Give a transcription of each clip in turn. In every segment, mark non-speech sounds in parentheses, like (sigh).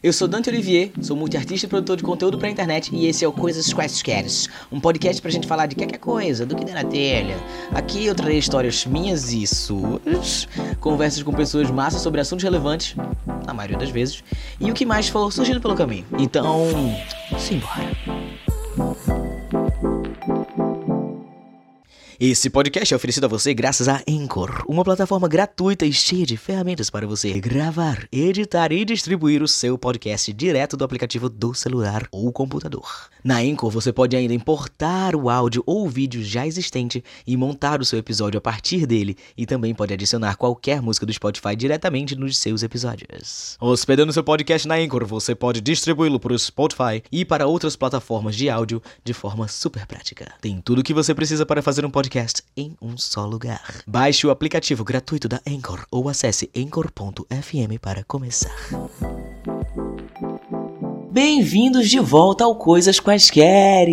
Eu sou Dante Olivier, sou multiartista e produtor de conteúdo pra internet e esse é o Coisas Quaisqueres, um podcast pra gente falar de qualquer coisa, do que der na telha. Aqui eu trarei histórias minhas e suas, conversas com pessoas massas sobre assuntos relevantes, na maioria das vezes, e o que mais for surgindo pelo caminho. Então, simbora. Esse podcast é oferecido a você graças a Anchor, uma plataforma gratuita e cheia de ferramentas para você gravar, editar e distribuir o seu podcast direto do aplicativo do celular ou computador. Na Anchor você pode ainda importar o áudio ou vídeo já existente e montar o seu episódio a partir dele, e também pode adicionar qualquer música do Spotify diretamente nos seus episódios. Hospedando seu podcast na Anchor, você pode distribuí-lo para o Spotify e para outras plataformas de áudio de forma super prática. Tem tudo o que você precisa para fazer um podcast podcast em um só lugar. Baixe o aplicativo gratuito da Anchor ou acesse anchor.fm para começar. Bem-vindos de volta ao Coisas Quaisqueres.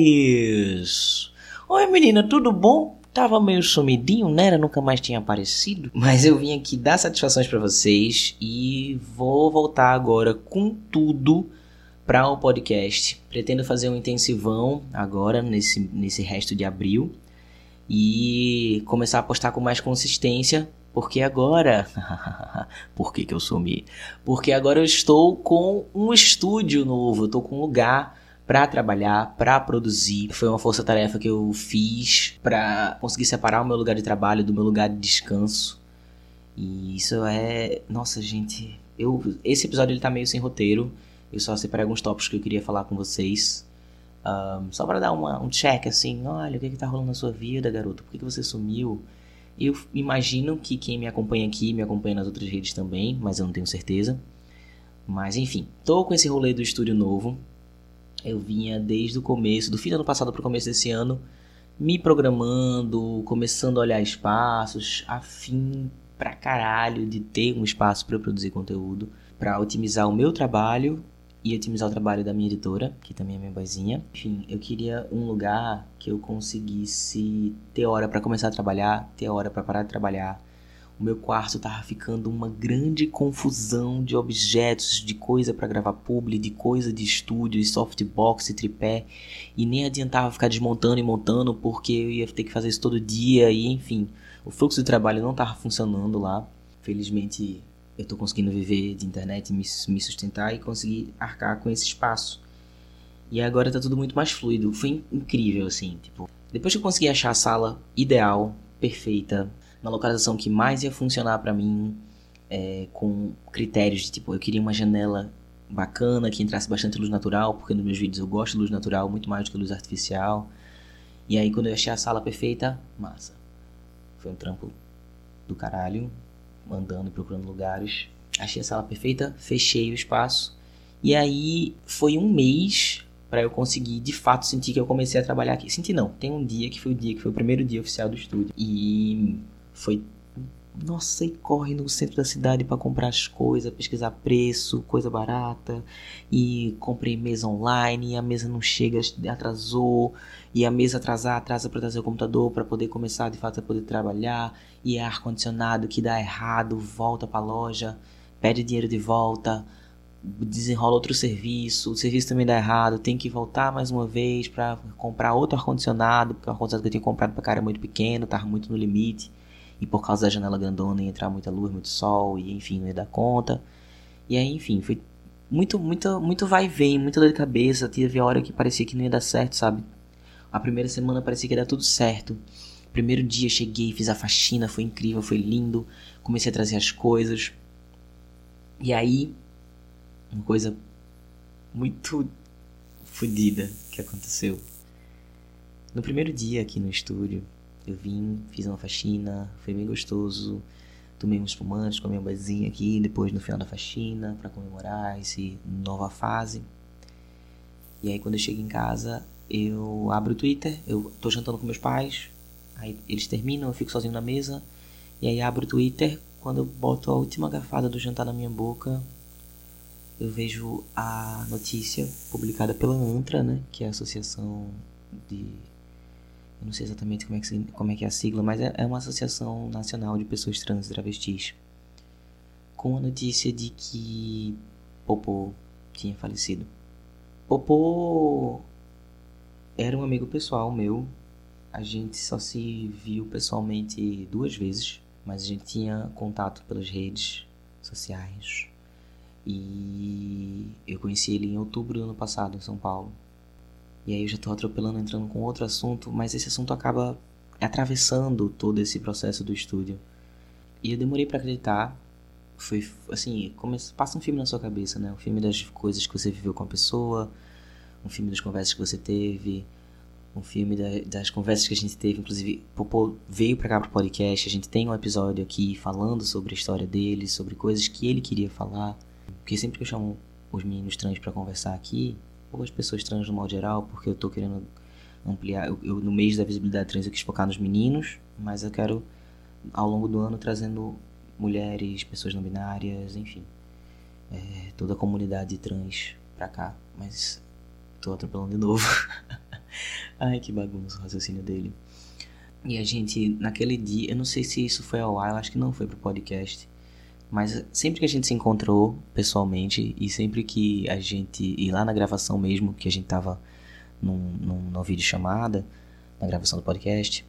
Oi menina, tudo bom? Tava meio sumidinho, né? nunca mais tinha aparecido. Mas eu vim aqui dar satisfações para vocês e vou voltar agora com tudo para o podcast. Pretendo fazer um intensivão agora nesse, nesse resto de abril e começar a postar com mais consistência, porque agora. (laughs) Por que, que eu sumi? Porque agora eu estou com um estúdio novo, estou com um lugar para trabalhar, para produzir. Foi uma força-tarefa que eu fiz para conseguir separar o meu lugar de trabalho do meu lugar de descanso. E isso é, nossa, gente, eu esse episódio ele tá meio sem roteiro. Eu só separei alguns tópicos que eu queria falar com vocês. Um, só para dar uma, um check assim, olha, o que, que tá rolando na sua vida, garoto? Por que, que você sumiu? Eu imagino que quem me acompanha aqui me acompanha nas outras redes também, mas eu não tenho certeza. Mas enfim, tô com esse rolê do estúdio novo. Eu vinha desde o começo, do fim do ano passado para o começo desse ano, me programando, começando a olhar espaços, afim pra caralho de ter um espaço para produzir conteúdo, para otimizar o meu trabalho e otimizar o trabalho da minha editora, que também é minha boizinha. Enfim, eu queria um lugar que eu conseguisse ter hora para começar a trabalhar, ter hora para parar de trabalhar. O meu quarto tava ficando uma grande confusão de objetos, de coisa para gravar publi, de coisa de estúdio, de softbox e tripé, e nem adiantava ficar desmontando e montando porque eu ia ter que fazer isso todo dia e enfim, o fluxo de trabalho não tava funcionando lá. Felizmente eu estou conseguindo viver de internet, me, me sustentar e conseguir arcar com esse espaço. E agora está tudo muito mais fluido. Foi incrível, assim, tipo... Depois que eu consegui achar a sala ideal, perfeita, na localização que mais ia funcionar para mim, é, com critérios de, tipo, eu queria uma janela bacana, que entrasse bastante luz natural, porque nos meus vídeos eu gosto de luz natural muito mais do que luz artificial. E aí quando eu achei a sala perfeita, massa. Foi um trampo do caralho, andando, procurando lugares. Achei a sala perfeita, fechei o espaço. E aí foi um mês para eu conseguir de fato sentir que eu comecei a trabalhar aqui. Senti não, tem um dia que foi o dia que foi o primeiro dia oficial do estúdio. E foi nossa, e corre no centro da cidade para comprar as coisas, pesquisar preço, coisa barata. E comprei mesa online, e a mesa não chega, atrasou. E a mesa atrasar, atrasa para trazer o computador para poder começar de fato a poder trabalhar. E é ar-condicionado que dá errado, volta para loja, pede dinheiro de volta, desenrola outro serviço, o serviço também dá errado, tem que voltar mais uma vez para comprar outro ar-condicionado, porque o ar-condicionado que eu tinha comprado para cara é muito pequeno, tava muito no limite e por causa da janela grandona ia entrar muita luz, muito sol, e enfim, não ia dar conta. E aí, enfim, foi muito, muito, muito vai e vem, muita dor de cabeça. Teve hora que parecia que não ia dar certo, sabe? A primeira semana parecia que ia dar tudo certo. Primeiro dia cheguei, fiz a faxina, foi incrível, foi lindo. Comecei a trazer as coisas. E aí, uma coisa muito fodida que aconteceu. No primeiro dia aqui no estúdio, eu vim, fiz uma faxina, foi bem gostoso. Tomei uns espumantes, comi uma bazinha aqui, depois no final da faxina, para comemorar essa nova fase. E aí quando eu chego em casa, eu abro o Twitter, eu tô jantando com meus pais, aí eles terminam, eu fico sozinho na mesa, e aí abro o Twitter, quando eu boto a última garfada do jantar na minha boca, eu vejo a notícia publicada pela ANTRA, né, que é a Associação de não sei exatamente como é que, como é, que é a sigla, mas é, é uma associação nacional de pessoas trans e travestis. Com a notícia de que Popô tinha falecido. Popô era um amigo pessoal meu. A gente só se viu pessoalmente duas vezes, mas a gente tinha contato pelas redes sociais. E eu conheci ele em outubro do ano passado, em São Paulo. E aí eu já tô atropelando, entrando com outro assunto, mas esse assunto acaba atravessando todo esse processo do estúdio. E eu demorei para acreditar. Foi assim, começa, passa um filme na sua cabeça, né? Um filme das coisas que você viveu com a pessoa, um filme das conversas que você teve, um filme da, das conversas que a gente teve, inclusive, Popô veio para cá pro podcast, a gente tem um episódio aqui falando sobre a história dele, sobre coisas que ele queria falar. Porque sempre que eu chamo os meninos trans para conversar aqui, ou as pessoas trans no modo geral, porque eu tô querendo ampliar, eu, eu, no mês da visibilidade trans eu quis focar nos meninos, mas eu quero ao longo do ano trazendo mulheres, pessoas não binárias, enfim, é, toda a comunidade trans pra cá, mas tô atropelando de novo. (laughs) Ai, que bagunça o raciocínio dele. E a gente, naquele dia, eu não sei se isso foi ao ar, eu acho que não foi pro podcast. Mas sempre que a gente se encontrou pessoalmente e sempre que a gente. E lá na gravação mesmo, que a gente tava num, num, numa videochamada, na gravação do podcast,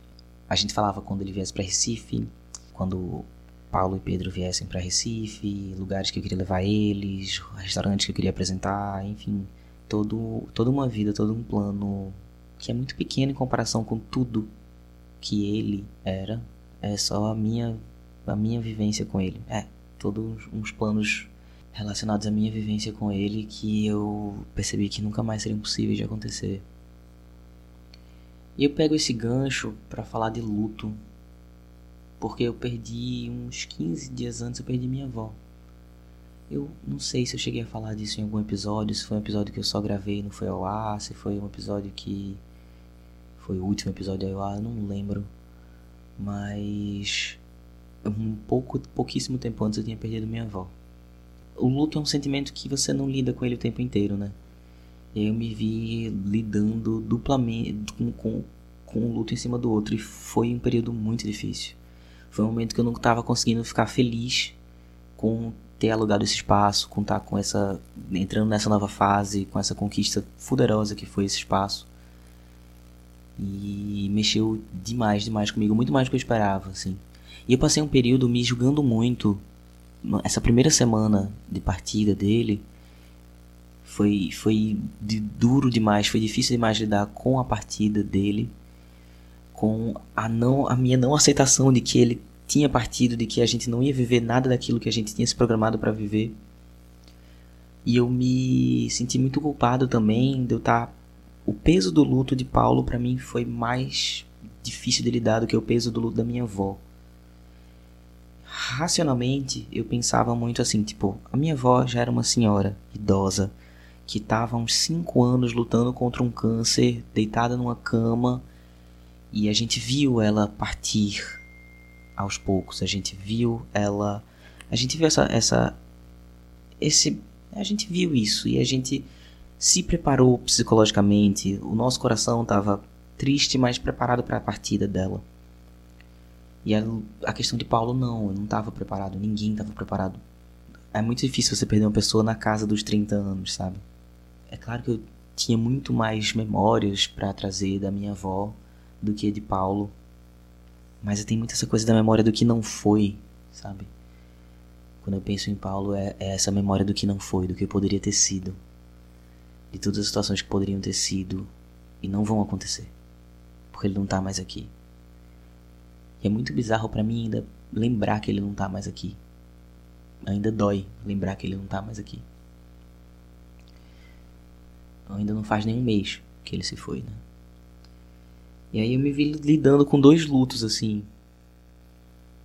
a gente falava quando ele viesse para Recife, quando Paulo e Pedro viessem para Recife, lugares que eu queria levar eles, restaurantes que eu queria apresentar, enfim, todo, toda uma vida, todo um plano que é muito pequeno em comparação com tudo que ele era. É só a minha a minha vivência com ele. É, todos uns planos relacionados à minha vivência com ele que eu percebi que nunca mais seriam possíveis de acontecer. E eu pego esse gancho para falar de luto, porque eu perdi uns 15 dias antes eu perdi minha avó. Eu não sei se eu cheguei a falar disso em algum episódio, se foi um episódio que eu só gravei e não foi ao ar, se foi um episódio que foi o último episódio ao ar, não lembro. Mas um pouco, pouquíssimo tempo antes eu tinha perdido minha avó. O luto é um sentimento que você não lida com ele o tempo inteiro, né? Eu me vi lidando duplamente com, com, com um luto em cima do outro e foi um período muito difícil. Foi um momento que eu não estava conseguindo ficar feliz com ter alugado esse espaço, com estar tá com essa entrando nessa nova fase, com essa conquista fuderosa que foi esse espaço. E mexeu demais, demais comigo, muito mais do que eu esperava, assim. E eu passei um período me julgando muito. Essa primeira semana de partida dele foi, foi de, duro demais, foi difícil demais lidar com a partida dele, com a, não, a minha não aceitação de que ele tinha partido, de que a gente não ia viver nada daquilo que a gente tinha se programado para viver. E eu me senti muito culpado também de eu estar. Tá, o peso do luto de Paulo para mim foi mais difícil de lidar do que o peso do luto da minha avó racionalmente eu pensava muito assim, tipo, a minha avó já era uma senhora idosa que estava há uns 5 anos lutando contra um câncer, deitada numa cama, e a gente viu ela partir aos poucos, a gente viu ela, a gente viu essa essa esse a gente viu isso e a gente se preparou psicologicamente, o nosso coração estava triste, mas preparado para a partida dela. E a, a questão de Paulo, não, eu não estava preparado, ninguém estava preparado. É muito difícil você perder uma pessoa na casa dos 30 anos, sabe? É claro que eu tinha muito mais memórias para trazer da minha avó do que de Paulo. Mas eu tenho muita essa coisa da memória do que não foi, sabe? Quando eu penso em Paulo, é, é essa memória do que não foi, do que poderia ter sido. De todas as situações que poderiam ter sido e não vão acontecer. Porque ele não tá mais aqui. É muito bizarro para mim ainda lembrar que ele não tá mais aqui. Ainda dói lembrar que ele não tá mais aqui. Ainda não faz nem um mês que ele se foi, né? E aí eu me vi lidando com dois lutos, assim.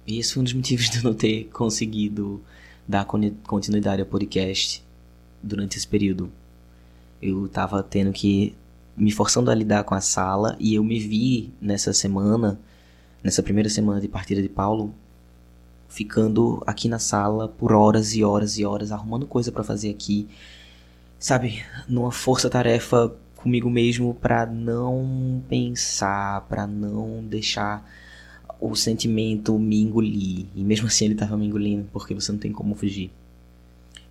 E esse foi um dos (laughs) motivos de eu não ter conseguido dar continuidade ao podcast durante esse período. Eu tava tendo que me forçando a lidar com a sala e eu me vi nessa semana nessa primeira semana de partida de Paulo, ficando aqui na sala por horas e horas e horas, arrumando coisa para fazer aqui, sabe, numa força-tarefa comigo mesmo para não pensar, para não deixar o sentimento me engolir. E mesmo assim ele tava me engolindo, porque você não tem como fugir.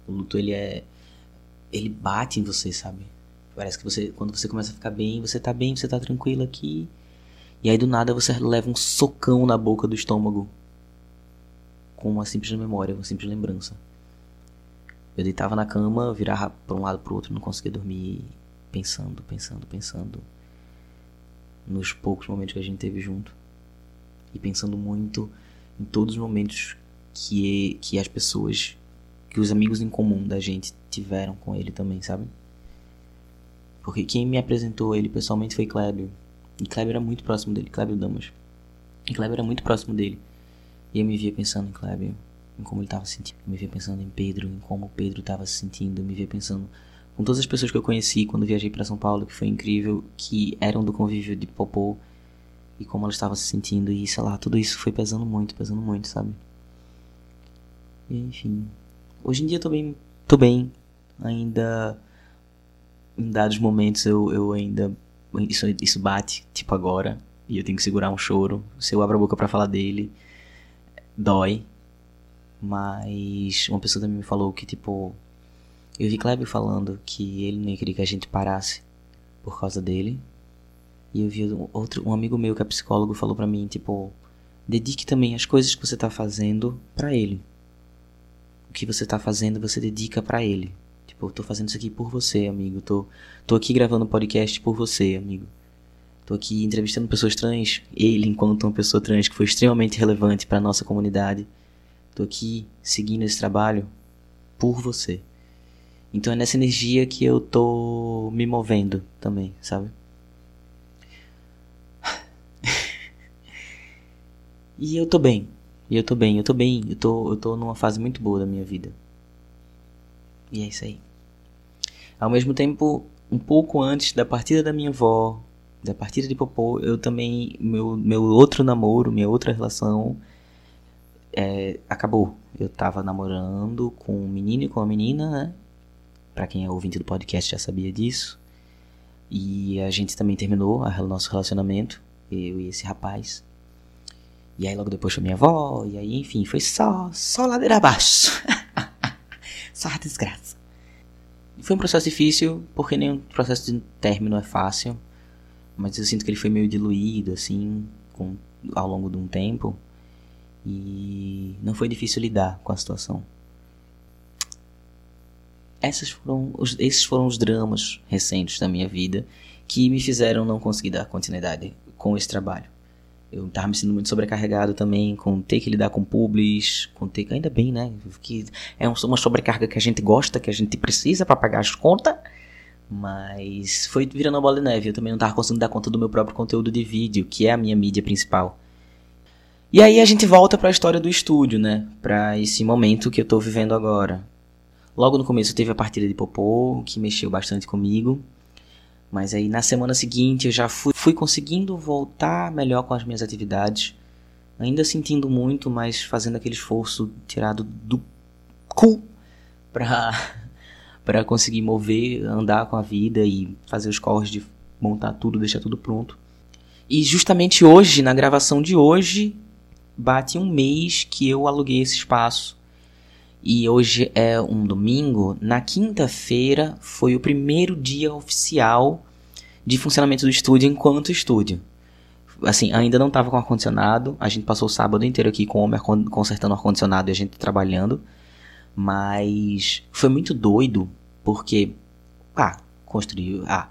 O luto ele é ele bate em você, sabe? Parece que você, quando você começa a ficar bem, você tá bem, você tá tranquilo aqui. E aí do nada você leva um socão na boca do estômago. Com uma simples memória, uma simples lembrança. Eu deitava na cama, virava para um lado pro outro, não conseguia dormir, pensando, pensando, pensando nos poucos momentos que a gente teve junto. E pensando muito em todos os momentos que, que as pessoas, que os amigos em comum da gente tiveram com ele também, sabe? Porque quem me apresentou ele pessoalmente foi Kleber. E Kleber era muito próximo dele, Kleber Damas. E Kleber era muito próximo dele. E eu me via pensando em Kleber, em como ele estava se sentindo. Eu me via pensando em Pedro, em como Pedro estava se sentindo. Eu me via pensando com todas as pessoas que eu conheci quando viajei para São Paulo, que foi incrível, que eram do convívio de Popô. E como elas estavam se sentindo. E sei lá, tudo isso foi pesando muito, pesando muito, sabe? E enfim. Hoje em dia eu tô bem. tô bem. Ainda em dados momentos eu, eu ainda. Isso, isso bate, tipo agora. E eu tenho que segurar um choro. Se eu abro a boca para falar dele, dói. Mas uma pessoa também me falou que, tipo. Eu vi Kleber falando que ele não ia querer que a gente parasse por causa dele. E eu vi outro, um amigo meu que é psicólogo falou para mim, tipo, dedique também as coisas que você tá fazendo para ele. O que você tá fazendo, você dedica para ele. Tipo, eu tô fazendo isso aqui por você, amigo. Tô, tô aqui gravando podcast por você, amigo. Tô aqui entrevistando pessoas trans, ele enquanto uma pessoa trans que foi extremamente relevante para nossa comunidade. Tô aqui seguindo esse trabalho por você. Então é nessa energia que eu tô me movendo também, sabe? (laughs) e eu tô bem. E eu tô bem, eu tô bem. Eu tô, eu tô numa fase muito boa da minha vida. E é isso aí. Ao mesmo tempo, um pouco antes da partida da minha avó, da partida de Popô, eu também. Meu, meu outro namoro, minha outra relação. É, acabou. Eu tava namorando com um menino e com uma menina, né? Pra quem é ouvinte do podcast já sabia disso. E a gente também terminou o nosso relacionamento, eu e esse rapaz. E aí logo depois foi minha avó, e aí enfim, foi só, só ladeira abaixo. (laughs) só a desgraça. Foi um processo difícil, porque nenhum processo de término é fácil. Mas eu sinto que ele foi meio diluído, assim, com, ao longo de um tempo. E não foi difícil lidar com a situação. Essas foram os, esses foram os dramas recentes da minha vida que me fizeram não conseguir dar continuidade com esse trabalho. Eu tava me sentindo muito sobrecarregado também com ter que lidar com publis, com ter que. Ainda bem, né? Que é uma sobrecarga que a gente gosta, que a gente precisa para pagar as contas. Mas foi virando bola de neve. Eu também não tava conseguindo dar conta do meu próprio conteúdo de vídeo, que é a minha mídia principal. E aí a gente volta para a história do estúdio, né? Para esse momento que eu tô vivendo agora. Logo no começo teve a partida de Popô, que mexeu bastante comigo. Mas aí na semana seguinte eu já fui, fui conseguindo voltar melhor com as minhas atividades. Ainda sentindo muito, mas fazendo aquele esforço tirado do cu pra, (laughs) pra conseguir mover, andar com a vida e fazer os corres de montar tudo, deixar tudo pronto. E justamente hoje, na gravação de hoje, bate um mês que eu aluguei esse espaço. E hoje é um domingo. Na quinta-feira foi o primeiro dia oficial de funcionamento do estúdio enquanto estúdio. Assim, ainda não estava com ar-condicionado. A gente passou o sábado inteiro aqui com o homem consertando o ar-condicionado e a gente trabalhando. Mas foi muito doido, porque. Ah, construiu. Ah,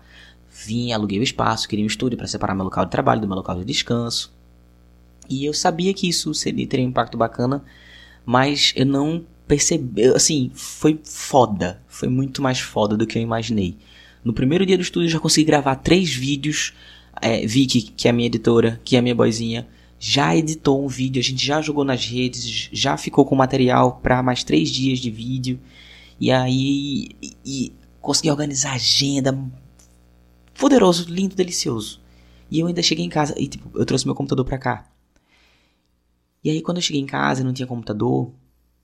vim, aluguei o espaço, queria um estúdio para separar meu local de trabalho do meu local de descanso. E eu sabia que isso seria, teria um impacto bacana, mas eu não percebi. Assim, foi foda. Foi muito mais foda do que eu imaginei. No primeiro dia do estúdio eu já consegui gravar três vídeos. É, Vicky, que é a minha editora, que é a minha boizinha, já editou um vídeo, a gente já jogou nas redes, já ficou com material para mais três dias de vídeo. E aí e, e consegui organizar a agenda. Poderoso, lindo, delicioso. E eu ainda cheguei em casa e tipo, eu trouxe meu computador pra cá. E aí quando eu cheguei em casa e não tinha computador,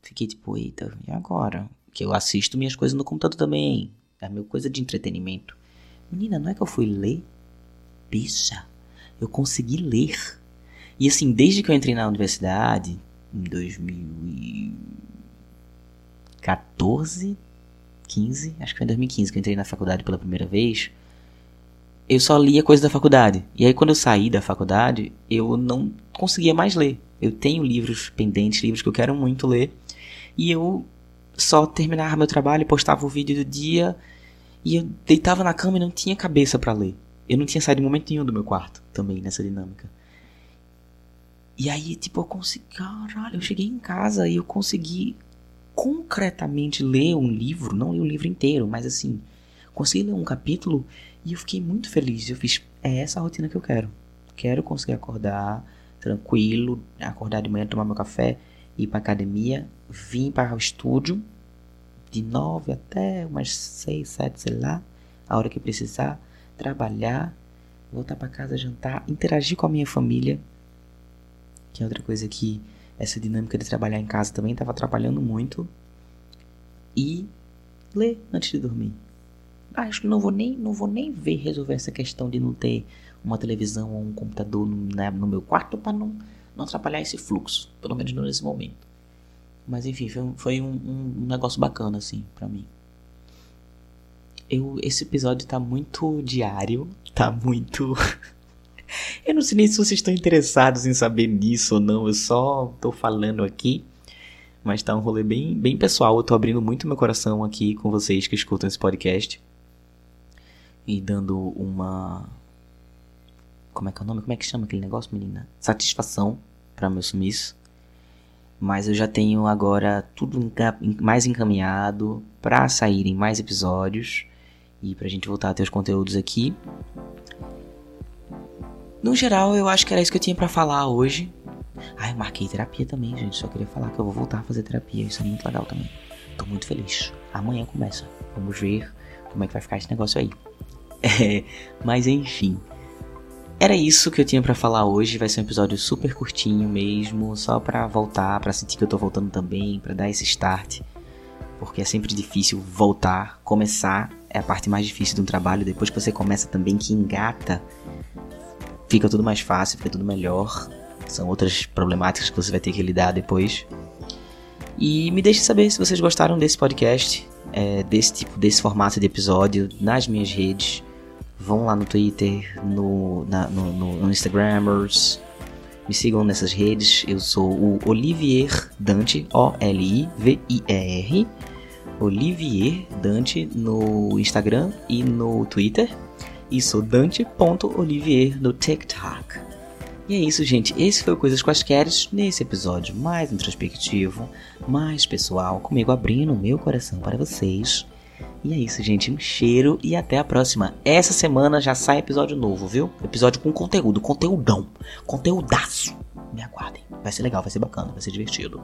fiquei tipo, eita, e agora? Que eu assisto minhas coisas no computador também. É meu coisa de entretenimento. Menina, não é que eu fui ler? Bicha, eu consegui ler. E assim, desde que eu entrei na universidade, em 2014, 2015, acho que foi em 2015 que eu entrei na faculdade pela primeira vez. Eu só lia coisas da faculdade. E aí quando eu saí da faculdade, eu não conseguia mais ler. Eu tenho livros pendentes, livros que eu quero muito ler. E eu só terminava meu trabalho, postava o vídeo do dia e eu deitava na cama e não tinha cabeça para ler. Eu não tinha saído em momento nenhum do meu quarto também nessa dinâmica. E aí, tipo, eu consegui. Caralho, eu cheguei em casa e eu consegui concretamente ler um livro, não li o livro inteiro, mas assim, consegui ler um capítulo e eu fiquei muito feliz. Eu fiz, é essa a rotina que eu quero. Quero conseguir acordar tranquilo, acordar de manhã, tomar meu café, ir pra academia, vir para o estúdio de nove até umas seis, sete, sei lá, a hora que precisar, trabalhar, voltar para casa, jantar, interagir com a minha família, que é outra coisa que essa dinâmica de trabalhar em casa também estava atrapalhando muito. E ler antes de dormir. Ah, acho que não vou nem não vou nem ver resolver essa questão de não ter uma televisão ou um computador no, né, no meu quarto para não, não atrapalhar esse fluxo, pelo menos nesse momento. Mas enfim, foi, foi um, um, negócio bacana assim para mim. Eu, esse episódio tá muito diário, tá muito (laughs) Eu não sei nem se vocês estão interessados em saber nisso ou não, eu só tô falando aqui. Mas tá um rolê bem, bem pessoal, eu tô abrindo muito meu coração aqui com vocês que escutam esse podcast. E dando uma. Como é que é o nome? Como é que chama aquele negócio, menina? Satisfação para meu sumiço. Mas eu já tenho agora tudo mais encaminhado para saírem mais episódios e pra gente voltar a ter os conteúdos aqui. No geral, eu acho que era isso que eu tinha para falar hoje. Ah, eu marquei terapia também, gente. Só queria falar que eu vou voltar a fazer terapia. Isso é muito legal também. Tô muito feliz. Amanhã começa. Vamos ver como é que vai ficar esse negócio aí. (laughs) É, mas enfim. Era isso que eu tinha para falar hoje. Vai ser um episódio super curtinho mesmo, só para voltar, para sentir que eu tô voltando também, para dar esse start. Porque é sempre difícil voltar, começar é a parte mais difícil de um trabalho. Depois que você começa também que engata, fica tudo mais fácil, fica tudo melhor. São outras problemáticas que você vai ter que lidar depois. E me deixe saber se vocês gostaram desse podcast, é, desse tipo, desse formato de episódio nas minhas redes. Vão lá no Twitter, no, na, no, no, Instagramers. Me sigam nessas redes. Eu sou o Olivier Dante, O-L-I-V-I-E-R. Olivier Dante no Instagram e no Twitter e sou Dante.Olivier no TikTok. E é isso, gente. Esse foi o Coisas Quaisqueres nesse episódio mais introspectivo, mais pessoal, comigo abrindo o meu coração para vocês. E é isso, gente. Um cheiro e até a próxima. Essa semana já sai episódio novo, viu? Episódio com conteúdo, conteúdão, conteúdaço. Me aguardem. Vai ser legal, vai ser bacana, vai ser divertido.